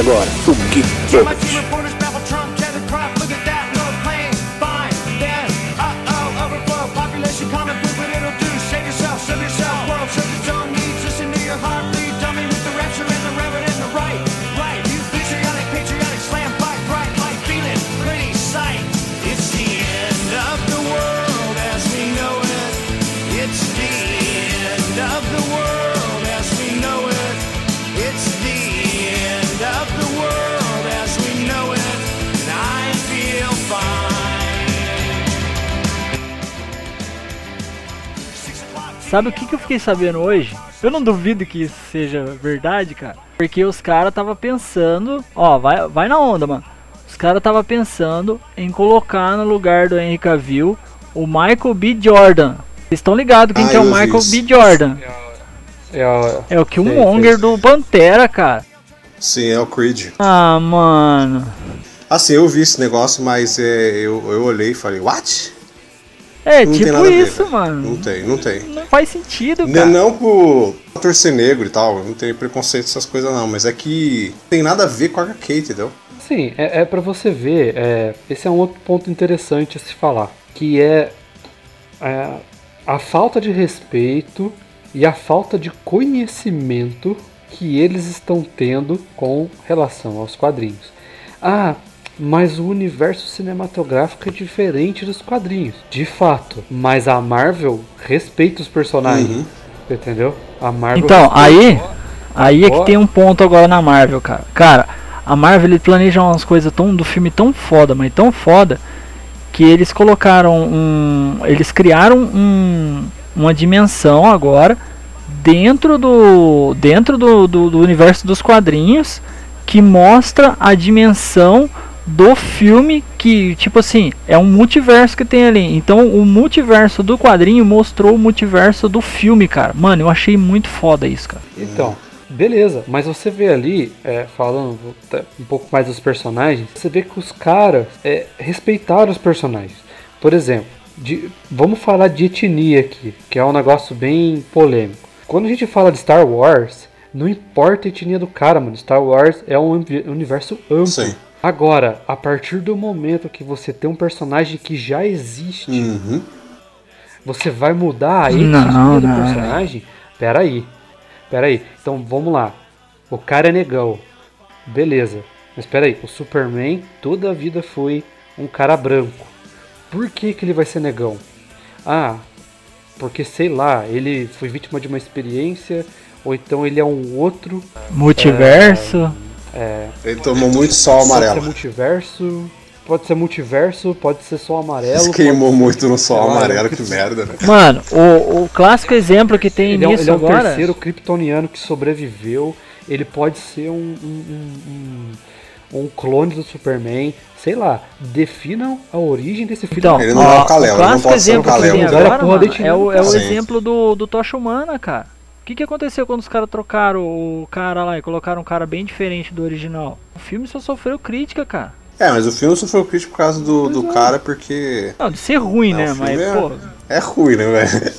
agora. O Geek My Sabe o que, que eu fiquei sabendo hoje? Eu não duvido que isso seja verdade, cara. Porque os caras tava pensando, ó, vai, vai na onda, mano. Os caras tava pensando em colocar no lugar do Henry Cavill o Michael B. Jordan. Vocês estão ligados quem Ah, que é o Michael isso. B. Jordan? É, o- É o Sei, Killmonger sei. do Pantera, cara. Sim, é o Creed. Ah, mano. Assim, eu vi esse negócio, mas é, eu, eu olhei e falei, what? É Não tem tipo nada a ver, isso, cara. mano. Não tem, não tem. Não faz sentido, Não, cara. não por ator ser negro e tal, eu não tenho preconceito essas coisas não, mas é que tem nada a ver com a HQ, entendeu? Sim, é, é para você ver. é, esse é um outro ponto interessante a se falar, que é, é, a falta de respeito e a falta de conhecimento que eles estão tendo com relação aos quadrinhos. Ah, mas o universo cinematográfico é diferente dos quadrinhos. De fato, mas a Marvel respeita os personagens. Uhum. Entendeu? A Marvel Então, respeita. aí, aí é que tem um ponto agora na Marvel, cara. Cara, a Marvel ele planeja umas coisas tão do filme tão foda, mas tão foda que eles colocaram um, eles criaram um, uma dimensão agora dentro do dentro do, do, do universo dos quadrinhos que mostra a dimensão do filme que, tipo assim, é um multiverso que tem ali. Então, o multiverso do quadrinho mostrou o multiverso do filme, cara. Mano, eu achei muito foda isso, cara. Então, beleza, mas você vê ali, é, falando tá, um pouco mais dos personagens, você vê que os caras é, respeitaram os personagens. Por exemplo, de- vamos falar de etnia aqui, que é um negócio bem polêmico. Quando a gente fala de Star Wars, não importa a etnia do cara, mano. Star Wars é um uni- universo amplo. Sim. Agora, a partir do momento que você tem um personagem que já existe, Uhum. você vai mudar a etnia Não, do não, personagem? Pera aí. Pera aí. Então vamos lá. O cara é negão. Beleza. Mas pera aí. O Superman toda a vida foi um cara branco. Por que, que ele vai ser negão? Ah, porque sei lá, ele foi vítima de uma experiência. Ou então ele é um outro. Multiverso. Ele tomou muito sol Pode ser amarelo. multiverso. Pode ser multiverso, pode ser só amarelo. Se queimou muito no sol amarelo, que merda, né? Mano, o, o clássico exemplo que tem Ele é, nisso ele é um agora. terceiro kryptoniano que sobreviveu. Ele pode ser um, um, um- um- clone do Superman. Sei lá. Definam a origem desse filho. Então, Ele não ó, é o Kal-El, o ele não clássico pode ser o exemplo que Kal-El. tem agora, mano, é o, é o exemplo do, do Tocha Humana, cara. O que, que aconteceu quando os caras trocaram o cara lá e colocaram um cara bem diferente do original? O filme só sofreu crítica, cara. É, mas o filme sofreu crítico por causa do, do cara, porque Não, de ser ruim, Não, né? Mas, é- pô. é ruim, né, velho?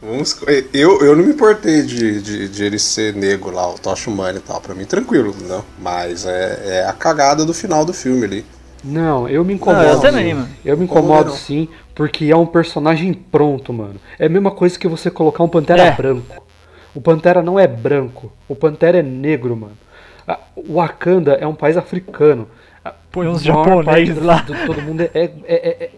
Vamos, eu, eu não me importei de, de, de ele ser negro lá, o Tocha Humana e tal. Pra mim, tranquilo, não. Mas é, é a cagada do final do filme ali. Não, eu me Não, incomodo. eu também, mano. Eu me incomodo não. sim, porque é um personagem pronto, mano. É a mesma coisa que você colocar um Pantera É. branco. O Pantera não é branco. O Pantera é negro, mano. Ah, O Wakanda é um país africano. Ah, Põe uns japoneses do- lá. do- todo mundo é, é, é- é-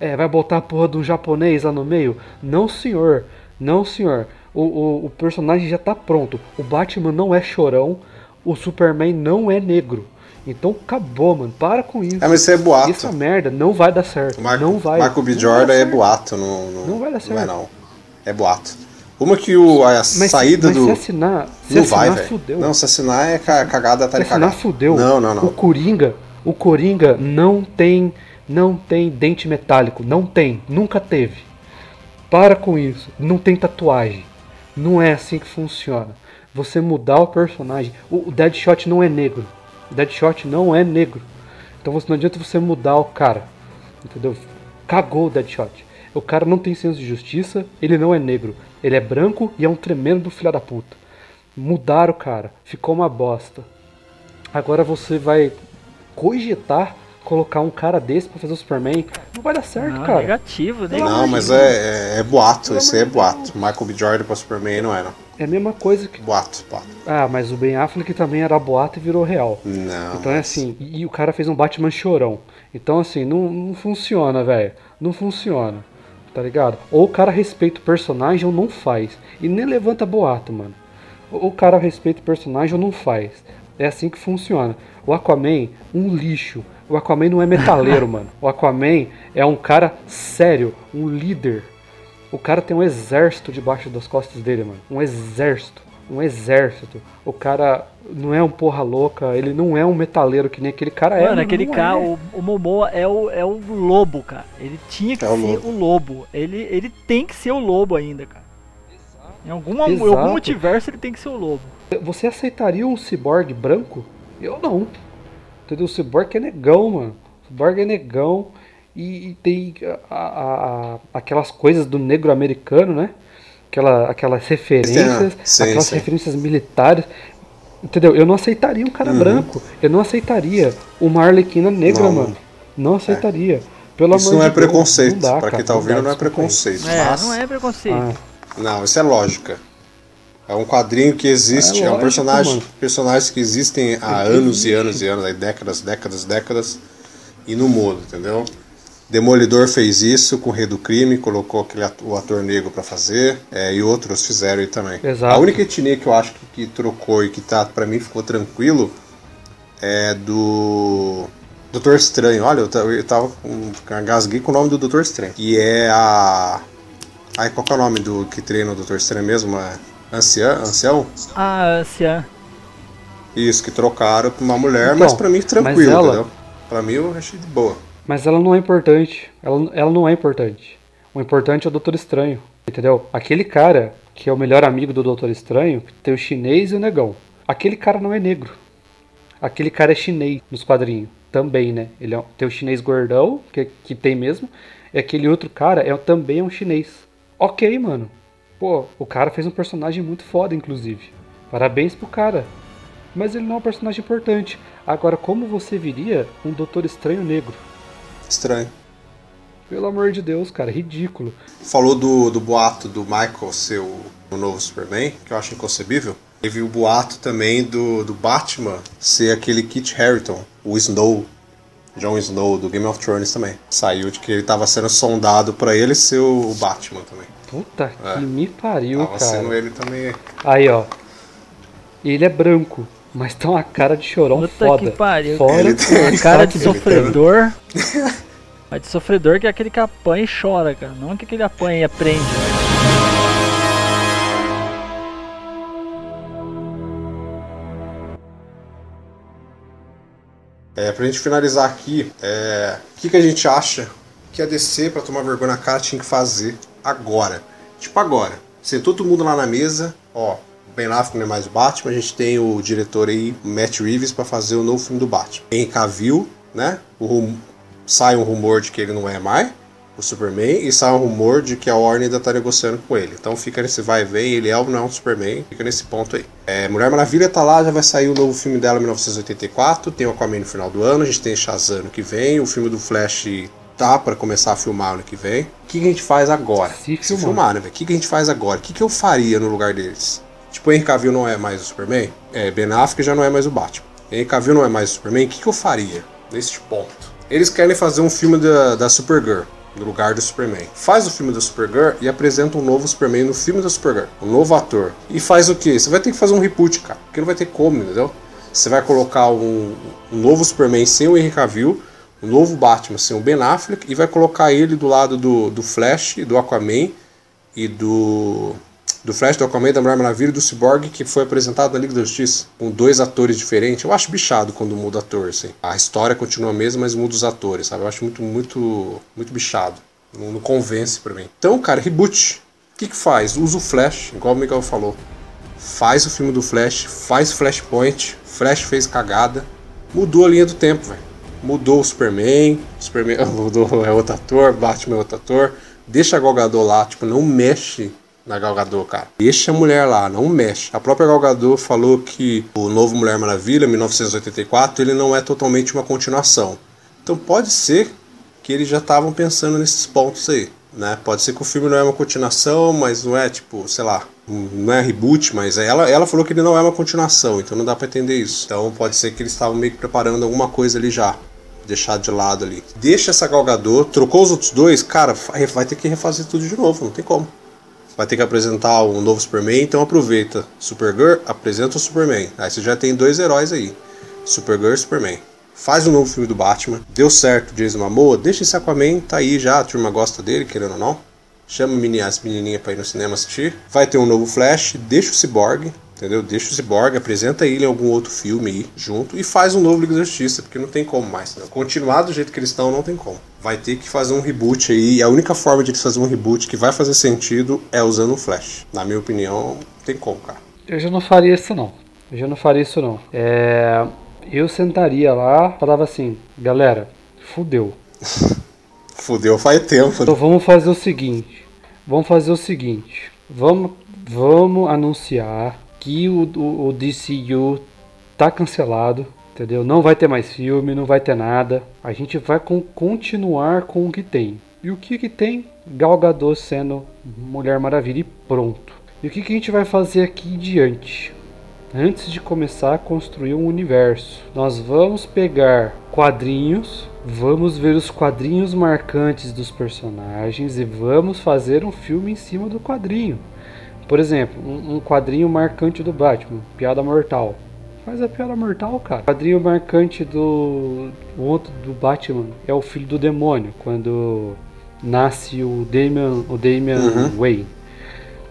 é, vai botar a porra do japonês lá no meio? Não, senhor. Não, senhor. O, o, o personagem já tá pronto. O Batman não é chorão. O Superman não é negro. Então acabou, mano. Para com isso. É, mas isso é boato. Essa merda não vai dar certo. O Marco, não vai. Marco B. não Jordan vai é dar certo. boato, não, não, Não vai dar Não é certo. não. É boato. Uma que o, a Mas, saída mas do. se assinar, se não assinar, vai, fudeu. Não, se assinar é ca- cagada até se assinar, fudeu. Não, não, não. O Coringa, o Coringa não tem, não tem dente metálico. Não tem. Nunca teve. Para com isso. Não tem tatuagem. Não é assim que funciona. Você mudar o personagem. O, o Deadshot não é negro. O Deadshot não é negro. Então você, não adianta você mudar o cara. Entendeu? Cagou o Deadshot. O cara não tem senso de justiça, ele não é negro. Ele é branco e é um tremendo filho da puta. Mudaram o cara, ficou uma bosta. Agora você vai cogitar colocar um cara desse pra fazer o Superman. Não vai dar certo, Não, cara. negativo, amor Não, mas é, é, é boato, isso aí é boato. Michael B. Jordan pra Superman não não. É a mesma coisa que. Boato, boato. Ah, mas o Ben Affleck também era boato e virou real. Não. Então é assim, e, e o cara fez um Batman chorão. Então assim, não, não funciona, velho. Não funciona. Tá ligado? Ou o cara respeita o personagem ou não faz. E nem levanta boato, mano. Ou o cara respeita o personagem ou não faz. É assim que funciona. O Aquaman, um lixo. O Aquaman não é metaleiro, mano. O Aquaman é um cara sério, um líder. O cara tem um exército debaixo das costas dele, mano. Um exército. Um exército. O cara não é um porra louca, ele não é um metaleiro que nem aquele cara é. Mano, aquele cara, é. o, o Momoa é o, é o lobo, cara. Ele tinha que É o ser lobo. o lobo. Ele, ele tem que ser o lobo ainda, cara. Em algum, em Exato. algum multiverso ele tem que ser o lobo. Você aceitaria um ciborgue branco? Eu não. Entendeu? O ciborgue é negão, mano. O ciborgue é negão e, e tem a- a- a- aquelas coisas do negro americano, né? Aquela, aquelas referências, Sim, aquelas sim. referências militares. Entendeu? Eu não aceitaria um cara branco. Eu não aceitaria uma arlequina negra, Não. mano. Não aceitaria. Pelo Isso amor não é de Deus, preconceito. não dá, pra cara, quem tá ouvindo, não é preconceito. É, mas- não é preconceito. Ah, Não, isso é lógica. É um quadrinho que existe, É é, um lógico, personagem, mano. personagens que existem há anos e anos e anos, aí décadas, décadas, décadas, e não muda, entendeu? Demolidor fez isso com o Rei do Crime, colocou aquele ato- o ator negro pra fazer, é, e outros fizeram aí também. Exato. A única etnia que eu acho que, que trocou e que tá, pra mim ficou tranquilo é do Doutor Estranho. Olha, eu, eu tava com, engasguei com o nome do Doutor Estranho. Que é a. Ai, qual que é o nome do que treina o Doutor Estranho mesmo? É anciã, ancião? Ah, Anciã. Isso, que trocaram pra uma mulher, Então, mas pra mim tranquilo, mas ela- entendeu? Pra mim eu achei de boa. Mas ela não é importante. Ela, ela não é importante. O importante é o Doutor Estranho. Entendeu? Aquele cara que é o melhor amigo do Doutor Estranho tem o chinês e o negão. Aquele cara não é negro. Aquele cara é chinês nos quadrinhos. Também, né? Ele é, tem o chinês gordão, que, que tem mesmo. E aquele outro cara é, também é um chinês. Ok, mano. Pô, o cara fez um personagem muito foda, inclusive. Parabéns pro cara. Mas ele não é um personagem importante. Agora, como você viria um Doutor Estranho negro? Estranho. Pelo amor de Deus, cara, ridículo. Falou do, do boato do Michael ser o, o novo Superman, que eu acho inconcebível. Teve o boato também do, do Batman ser aquele Kit Harington, o Snow, Jon Snow do Game of Thrones também. Saiu de que ele tava sendo sondado pra ele ser o, Batman também. Puta É. que me pariu, Tava sendo cara. ele também. Aí, ó. Ele é branco, mas tem uma cara de chorão Puta foda. que pariu. Fora Ele tem- ele Cara tá de sofredor. Mas de sofredor que é aquele que apanha e chora, cara. Não que aquele apanha e aprende. É, pra gente finalizar aqui, é, o que, que a gente acha que a DC, pra tomar vergonha na cara, tinha que fazer agora? Tipo agora. Ser todo mundo lá na mesa, ó, Ben Affleck não é mais o Batman, a gente tem o diretor aí, Matt Reeves, pra fazer o novo filme do Batman. Henry Cavill, né? O rum- sai um rumor de que ele não é mais o Superman e sai um rumor de que a Warner ainda tá negociando com ele. Então fica nesse vai e vem, ele é ou não é um Superman, fica nesse ponto aí. É, Mulher Maravilha tá lá, já vai sair o novo filme dela em 1984, tem o Aquaman no final do ano, a gente tem Shazam ano que vem, o filme do Flash tá pra começar a filmar ano que vem. O que, que a gente faz agora? Se filmar. filmar, né, velho? O que, que a gente faz agora? O que, que eu faria no lugar deles? Tipo, o Henry Cavill não é mais o Superman? É, Ben Affleck já não é mais o Batman. Henry Cavill não é mais o Superman? O que, que eu faria neste ponto? Eles querem fazer um filme da, da Supergirl no lugar do Superman. Faz o filme da Supergirl e apresenta um novo Superman no filme da Supergirl. Um novo ator. E faz o quê? Você vai ter que fazer um reboot, cara. Porque não vai ter como, entendeu? Você vai colocar um, um novo Superman sem o Henry Cavill, um novo Batman sem o Ben Affleck e vai colocar ele do lado do, do Flash, do Aquaman e do do Flash, do Aquaman, da Mulher Maravilha e do Cyborg que foi apresentado na Liga da Justiça, com dois atores diferentes. Eu acho bichado quando muda ator, assim. A história continua a mesma, mas muda os atores, sabe? Eu acho muito, muito, muito bichado. Não, não convence pra mim. Então, cara, reboot. O que que faz? Usa o Flash, igual o Miguel falou. Faz o filme do Flash, faz Flashpoint, Flash fez cagada, mudou a linha do tempo, velho. Mudou o Superman, Superman mudou é outro ator, Batman é outro ator, Deixa a Gal Gadot lá, tipo, não mexe na Gal Gadot, cara. Deixa a mulher lá, não mexe. A própria Gal Gadot falou que o novo Mulher Maravilha, 1984, ele não é totalmente uma continuação. Então pode ser que eles já estavam pensando nesses pontos aí, né? Pode ser que o filme não é uma continuação, mas não é tipo, sei lá, não é reboot, mas ela, ela falou que ele não é uma continuação, então não dá para entender isso. Então pode ser que eles estavam meio que preparando alguma coisa ali já, deixar de lado ali. Deixa essa galgador, trocou os outros dois, cara, vai ter que refazer tudo de novo, não tem como. Vai ter que apresentar um novo Superman, então aproveita. Supergirl, apresenta o Superman. Aí você já tem dois heróis aí. Supergirl e Superman. Faz um novo filme do Batman. Deu certo, Jason Momoa. Deixa esse Aquaman, tá aí já. A turma gosta dele, querendo ou não. Chama as menininhas pra ir no cinema assistir. Vai ter um novo Flash. Deixa o Cyborg entendeu? Deixa o Cyborg, apresenta ele em algum outro filme aí, junto, e faz um novo Liga da Justiça, porque não tem como mais. Né? Continuar do jeito que eles estão, não tem como. Vai ter que fazer um reboot aí, e a única forma de eles fazer um reboot que vai fazer sentido é usando o Flash. Na minha opinião, não tem como, cara. Eu já não faria isso não. Eu já não faria isso não. É... Eu sentaria lá, falava assim, galera, fudeu. fudeu faz tempo. Né? Então vamos fazer o seguinte. Vamos fazer o seguinte. Vamos, vamos anunciar que o, o, o DCU tá cancelado, entendeu? Não vai ter mais filme, não vai ter nada. A gente vai com, continuar com o que tem. E o que que tem? Gal Gadot sendo Mulher Maravilha e pronto. E o que, que a gente vai fazer aqui em diante? Antes de começar a construir um universo, nós vamos pegar quadrinhos, vamos ver os quadrinhos marcantes dos personagens e vamos fazer um filme em cima do quadrinho. Por exemplo, um, um quadrinho marcante do Batman, Piada Mortal. Faz a piada mortal, cara. O quadrinho marcante do. O outro do Batman é o filho do demônio, quando nasce o Damian, o Damian uhum. Wayne.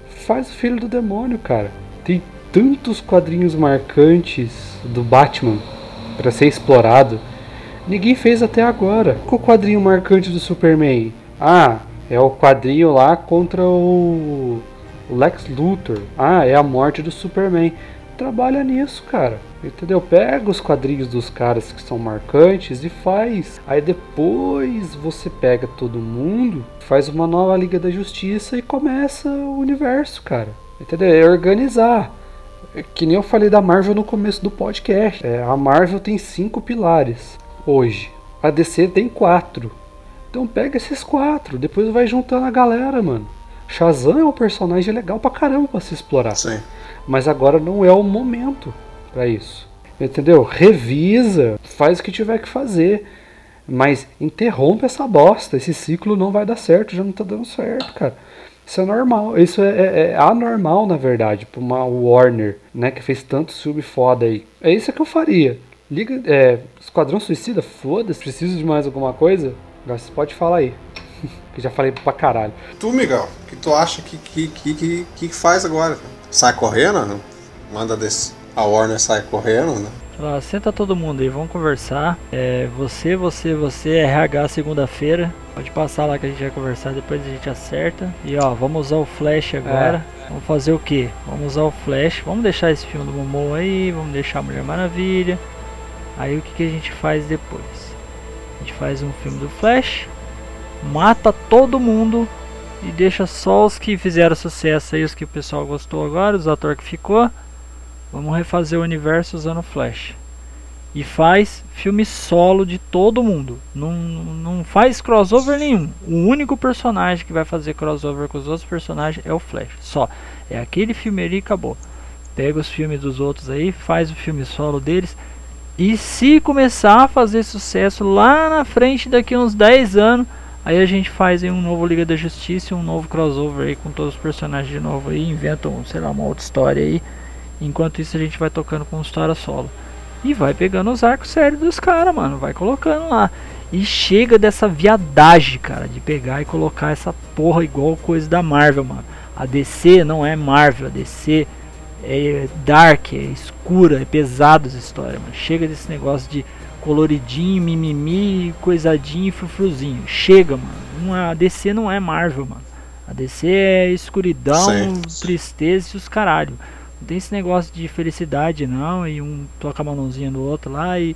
Faz o filho do demônio, cara. Tem tantos quadrinhos marcantes do Batman para ser explorado. Ninguém fez até agora. Qual o quadrinho marcante do Superman? Ah, é o quadrinho lá contra o o Lex Luthor, ah, é a morte do Superman. Trabalha nisso, cara. Entendeu? Pega os quadrinhos dos caras que são marcantes e faz. Aí depois você pega todo mundo, faz uma nova Liga da Justiça e começa o universo, cara. Entendeu? É organizar. É que nem eu falei da Marvel no começo do podcast. É, a Marvel tem cinco pilares hoje. A DC tem quatro. Então pega esses quatro, depois vai juntando a galera, mano. Shazam é um personagem legal pra caramba pra se explorar. Sim. Mas agora não é o momento para isso. Entendeu? Revisa, faz o que tiver que fazer. Mas interrompe essa bosta. Esse ciclo não vai dar certo, já não tá dando certo, cara. Isso é normal. Isso é, é, é anormal, na verdade, pra uma Warner, né? Que fez tanto filme foda aí. É isso que eu faria. Liga. É, Esquadrão Suicida, foda-se. Preciso de mais alguma coisa? Você pode falar aí que já falei pra caralho. Tu, Miguel, o que tu acha que, que, que, que, que faz agora? Sai correndo? Manda desse. A Warner sai correndo, né? Lá, senta todo mundo aí, vamos conversar. É, você, você, você, RH segunda-feira. Pode passar lá que a gente vai conversar, depois a gente acerta. E ó, vamos usar o Flash agora. É. Vamos fazer o que? Vamos usar o Flash. Vamos deixar esse filme do Momo aí, vamos deixar a Mulher Maravilha. Aí o que, que a gente faz depois? A gente faz um filme do Flash, mata todo mundo e deixa só os que fizeram sucesso aí, os que o pessoal gostou agora, os atores que ficou. Vamos refazer o universo usando Flash. E faz filme solo de todo mundo. Não, não faz crossover nenhum. O único personagem que vai fazer crossover com os outros personagens é o Flash. Só. É aquele filme ali e acabou. Pega os filmes dos outros aí, faz o filme solo deles. E se começar a fazer sucesso lá na frente, daqui uns 10 anos, Aí a gente faz aí um novo Liga da Justiça, um novo crossover aí com todos os personagens de novo aí, inventam, sei lá, uma outra história aí. Enquanto isso a gente vai tocando com história solo. E vai pegando os arcos sérios dos caras, mano, vai colocando lá. E chega dessa viadagem, cara, de pegar e colocar essa porra igual coisa da Marvel, mano. A DC não é Marvel, a DC é dark, é escura, é pesado essa história, mano. Chega desse negócio de coloridinho, mimimi, coisadinho e frufruzinho. Chega, mano. A DC não é Marvel, mano. A DC é escuridão, tristeza e os caralho. Não tem esse negócio de felicidade não, e um toca a mãozinha no outro lá e.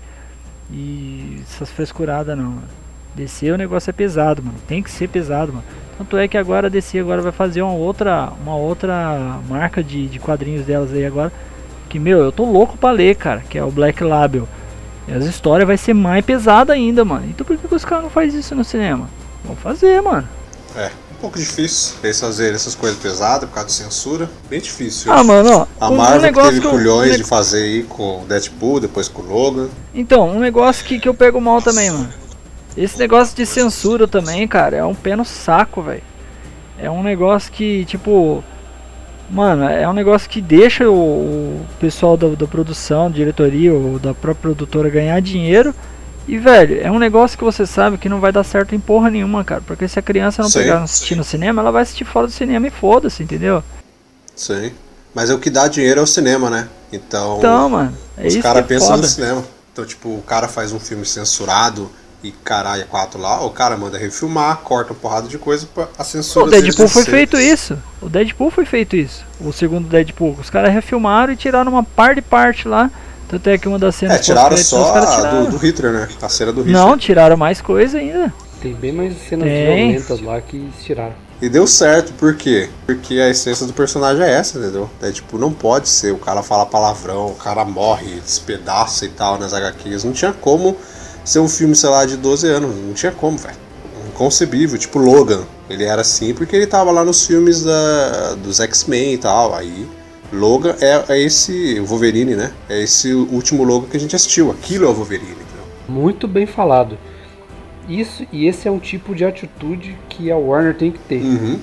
E essas frescuradas não, mano. DC o negócio é pesado, mano. Tem que ser pesado, mano. Tanto é que agora a DC agora vai fazer uma outra, uma outra marca de, de quadrinhos delas aí agora. Que, meu, eu tô louco pra ler, cara. Que é o Black Label. E as histórias vai ser mais pesada ainda, mano. Então por que, que os caras não fazem isso no cinema? Vão fazer, mano. É, um pouco difícil eles fazerem essas coisas pesadas por causa de censura. Bem difícil. Ah, mano, ó. A um Marvel que negócio teve que eu- culhões um de fazer aí com o Deadpool, depois com o Logan. Então, um negócio que, que eu pego mal também, mano. Esse negócio de censura também, cara, é um pé no saco, velho. É um negócio que, tipo. Mano, é um negócio que deixa o, o pessoal da, da produção, diretoria ou da própria produtora ganhar dinheiro. E, velho, é um negócio que você sabe que não vai dar certo em porra nenhuma, cara. Porque se a criança não Sim, pegar assistir sim. no cinema, ela vai assistir fora do cinema e foda-se, entendeu? Sim. Mas é o que dá dinheiro é o cinema, né? Então, Então, mano, é os caras é pensam no cinema. Então, tipo, o cara faz um filme censurado e caralho, é quatro lá, o cara manda refilmar, corta uma porrada de coisa pra a censura O Deadpool foi feito isso. O Deadpool foi feito isso. O segundo Deadpool. Os caras refilmaram e tiraram uma par de parte lá. Tanto é que uma das cenas É, tiraram só tiraram. do, do Hitler, né? A cena do Hitler. Não, tiraram mais coisa ainda. Tem bem mais cenas Tem. violentas lá que tiraram. E deu certo, por quê? Porque a essência do personagem é essa, entendeu? É tipo, não pode ser, o cara fala palavrão, o cara morre, despedaça e tal nas HQs. Não tinha como ser um filme, sei lá, de 12 anos. Não tinha como, velho. Inconcebível, tipo Logan. Ele era assim porque ele tava lá nos filmes da, dos X-Men e tal. Aí, Logan é, é esse, Wolverine, né? É esse último Logan que a gente assistiu. Aquilo é o Wolverine, entendeu? Muito bem falado. Isso e esse é um tipo de atitude que a Warner tem que ter. Uhum.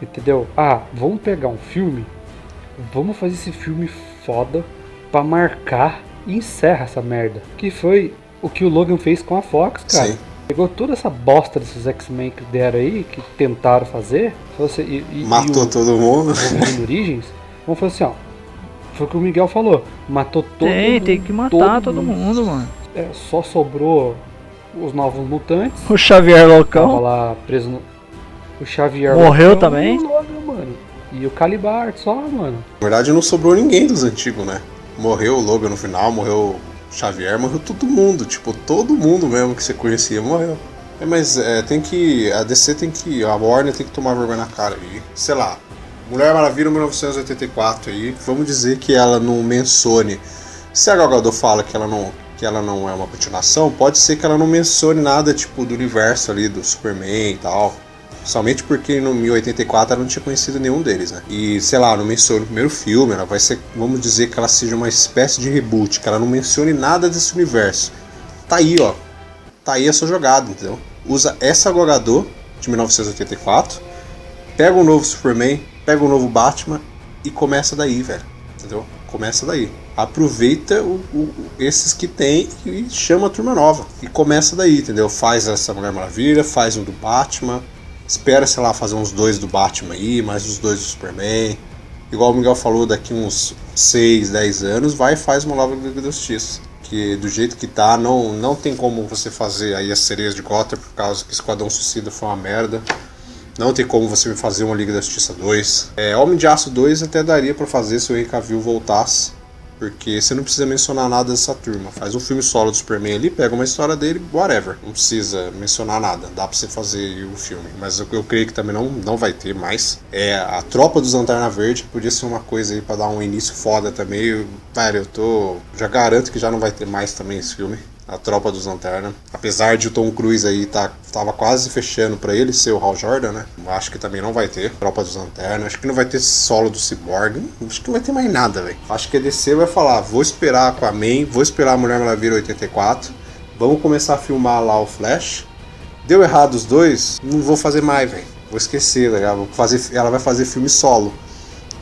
Entendeu? Ah, vamos pegar um filme, vamos fazer esse filme foda pra marcar e encerra essa merda. Que foi o que o Logan fez com a Fox, cara. Sim. Pegou toda essa bosta desses X-Men que deram aí, que tentaram fazer, assim, e, e, Matou e o todo mundo. Wolverine Origins, vamos falar assim, ó. Foi o que o Miguel falou, matou todo tem, mundo. tem que matar todo, mundo, mano. É, só sobrou os novos mutantes. O Xavier Tava Loucão. lá preso no. O Xavier. Morreu Loucão também? e o Logan, mano. E o Calibar só, mano. Na verdade, não sobrou ninguém dos antigos, né? Morreu o Logan no final, morreu o Xavier, morreu todo mundo. Tipo, todo mundo mesmo que você conhecia morreu. É, mas é, tem que. A DC tem que. A Warner tem que tomar vergonha na cara aí. Sei lá. Mulher Maravilha 1984 aí. Vamos dizer que ela não mencione. Se a Gal Gadot fala que ela não. Que ela não é uma continuação, pode ser que ela não mencione nada tipo do universo ali do Superman e tal. Somente porque no 1084 ela não tinha conhecido nenhum deles, né? E, sei lá, não menciona o primeiro filme, ela vai ser, vamos dizer que ela seja uma espécie de reboot, que ela não mencione nada desse universo. Tá aí, ó. Tá aí a sua jogada, entendeu? Usa essa Gogador de 1984, pega um novo Superman, pega um novo Batman e começa daí, velho. Entendeu? Começa daí. Aproveita o- o- esses que tem e chama a turma nova. E começa daí, entendeu? Faz essa Mulher Maravilha, faz um do Batman, espera, sei lá, fazer uns dois do Batman aí, mais uns dois do Superman. Igual o Miguel falou, daqui uns 6, 10 anos, vai e faz uma nova Liga da Justiça. Que do jeito que tá, não, não tem como você fazer aí as sereias de Gotham, por causa que Esquadrão Suicida foi uma merda. Não tem como você fazer uma Liga da Justiça 2. É, Homem de Aço 2 até daria pra fazer se o Henry Cavill voltasse. Porque você não precisa mencionar nada dessa turma. Faz um filme solo do Superman ali, pega uma história dele, whatever. Não precisa mencionar nada. Dá pra você fazer o filme. Mas eu, eu creio que também não, não vai ter mais. É, a Tropa dos Lanterna Verde podia ser uma coisa aí pra dar um início foda também. Velho, eu tô. Já garanto que já não vai ter mais também esse filme. A Tropa dos Lanterna. Apesar de o Tom Cruise aí tá, tava quase fechando pra ele ser o Hal Jordan, né? Acho que também não vai ter Tropa dos Lanterna. Acho que não vai ter solo do Cyborg. Acho que não vai ter mais nada, velho. Acho que a DC vai falar: vou esperar com a Man, vou esperar a Mulher Maravilha 84. Vamos começar a filmar lá o Flash. Deu errado os dois, não vou fazer mais, velho. Vou esquecer, tá? Vou fazer, ela vai fazer filme solo.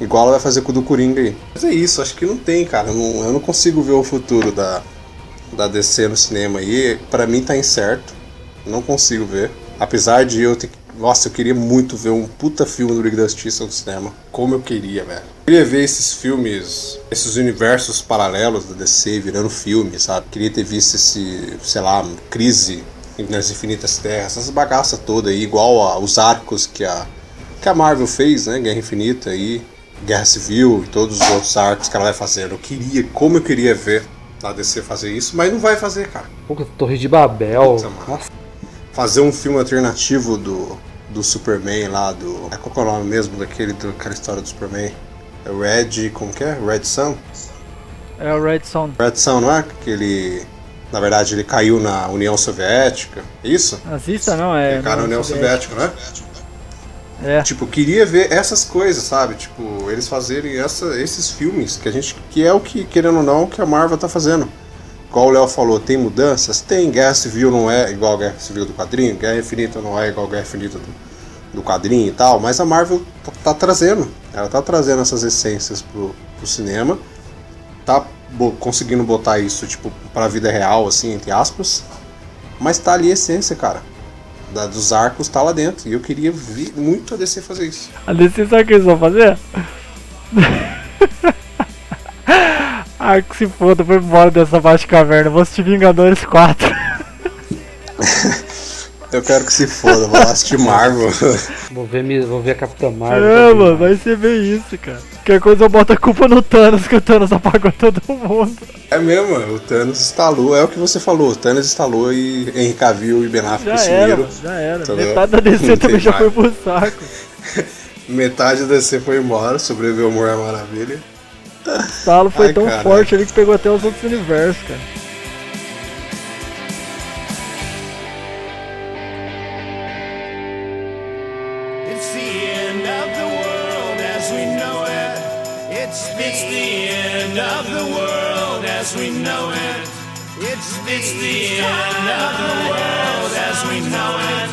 Igual ela vai fazer com o do Coringa aí. Mas é isso, acho que não tem, cara. Eu não, eu não consigo ver o futuro da, da DC no cinema aí. Pra mim tá incerto. Não consigo ver. Apesar de eu ter. Nossa, eu queria muito ver um puta filme do Liga da Justiça no cinema. Como eu queria, velho. Eu queria ver esses filmes, esses universos paralelos da DC virando filme, sabe? Queria ter visto esse, sei lá, crise nas Infinitas Terras, essas bagaças todas aí, igual a- os arcos que a, que a Marvel fez, né? Guerra Infinita aí, Guerra Civil e todos os outros arcos que ela vai fazendo. Eu queria, como eu queria ver a DC fazer isso, mas não vai fazer, cara. Pô, Torre de Babel. Puta, mano. Nossa, Fazer um filme alternativo do, do Superman lá, do. É qual que é o nome mesmo daquele, daquela história do Superman? É o Red. Como que é? Red Sun? É o Red Son. Red Sun, não é? Que ele. Na verdade, ele caiu na União Soviética. É isso? Assista não, é. Ele caiu na União Soviética, né? É. Tipo, queria ver essas coisas, sabe? Tipo, eles fazerem essa, esses filmes que a gente. que é o que, querendo ou não, que a Marvel tá fazendo. Igual o Léo falou, tem mudanças? Tem. Guerra Civil não é igual a Guerra Civil do quadrinho, Guerra Infinita não é igual a Guerra Infinita do, do quadrinho e tal, mas a Marvel tá, tá trazendo. Ela tá trazendo essas essências pro, pro cinema. Tá bo- conseguindo botar isso, tipo, pra vida real, assim, entre aspas. Mas tá ali a essência, cara. Da- dos arcos tá lá dentro. E eu queria ver muito a DC fazer isso. A DC sabe o que eles vão fazer? ah, que se foda, foi embora dessa baixa caverna. Vou assistir Vingadores 4. Eu quero que se foda, vou lá assistir Marvel. Vou ver, vou ver a Capitã Marvel. É, mano, vai ser bem isso, cara. Qualquer coisa eu boto a culpa no Thanos, que o Thanos apagou todo mundo. É mesmo, mano, o Thanos instalou, é o que você falou, o Thanos instalou e Henry Cavill e Ben Affleck Já era, mano, já era. Entendeu? Metade da DC também já mais. foi pro saco. Metade da DC foi embora, sobreviveu Mulher Maravilha. O talo foi Ai, tão cara. forte ali que pegou até os outros universos, cara. we know it. It's the, it's the end, end of the world as we know it.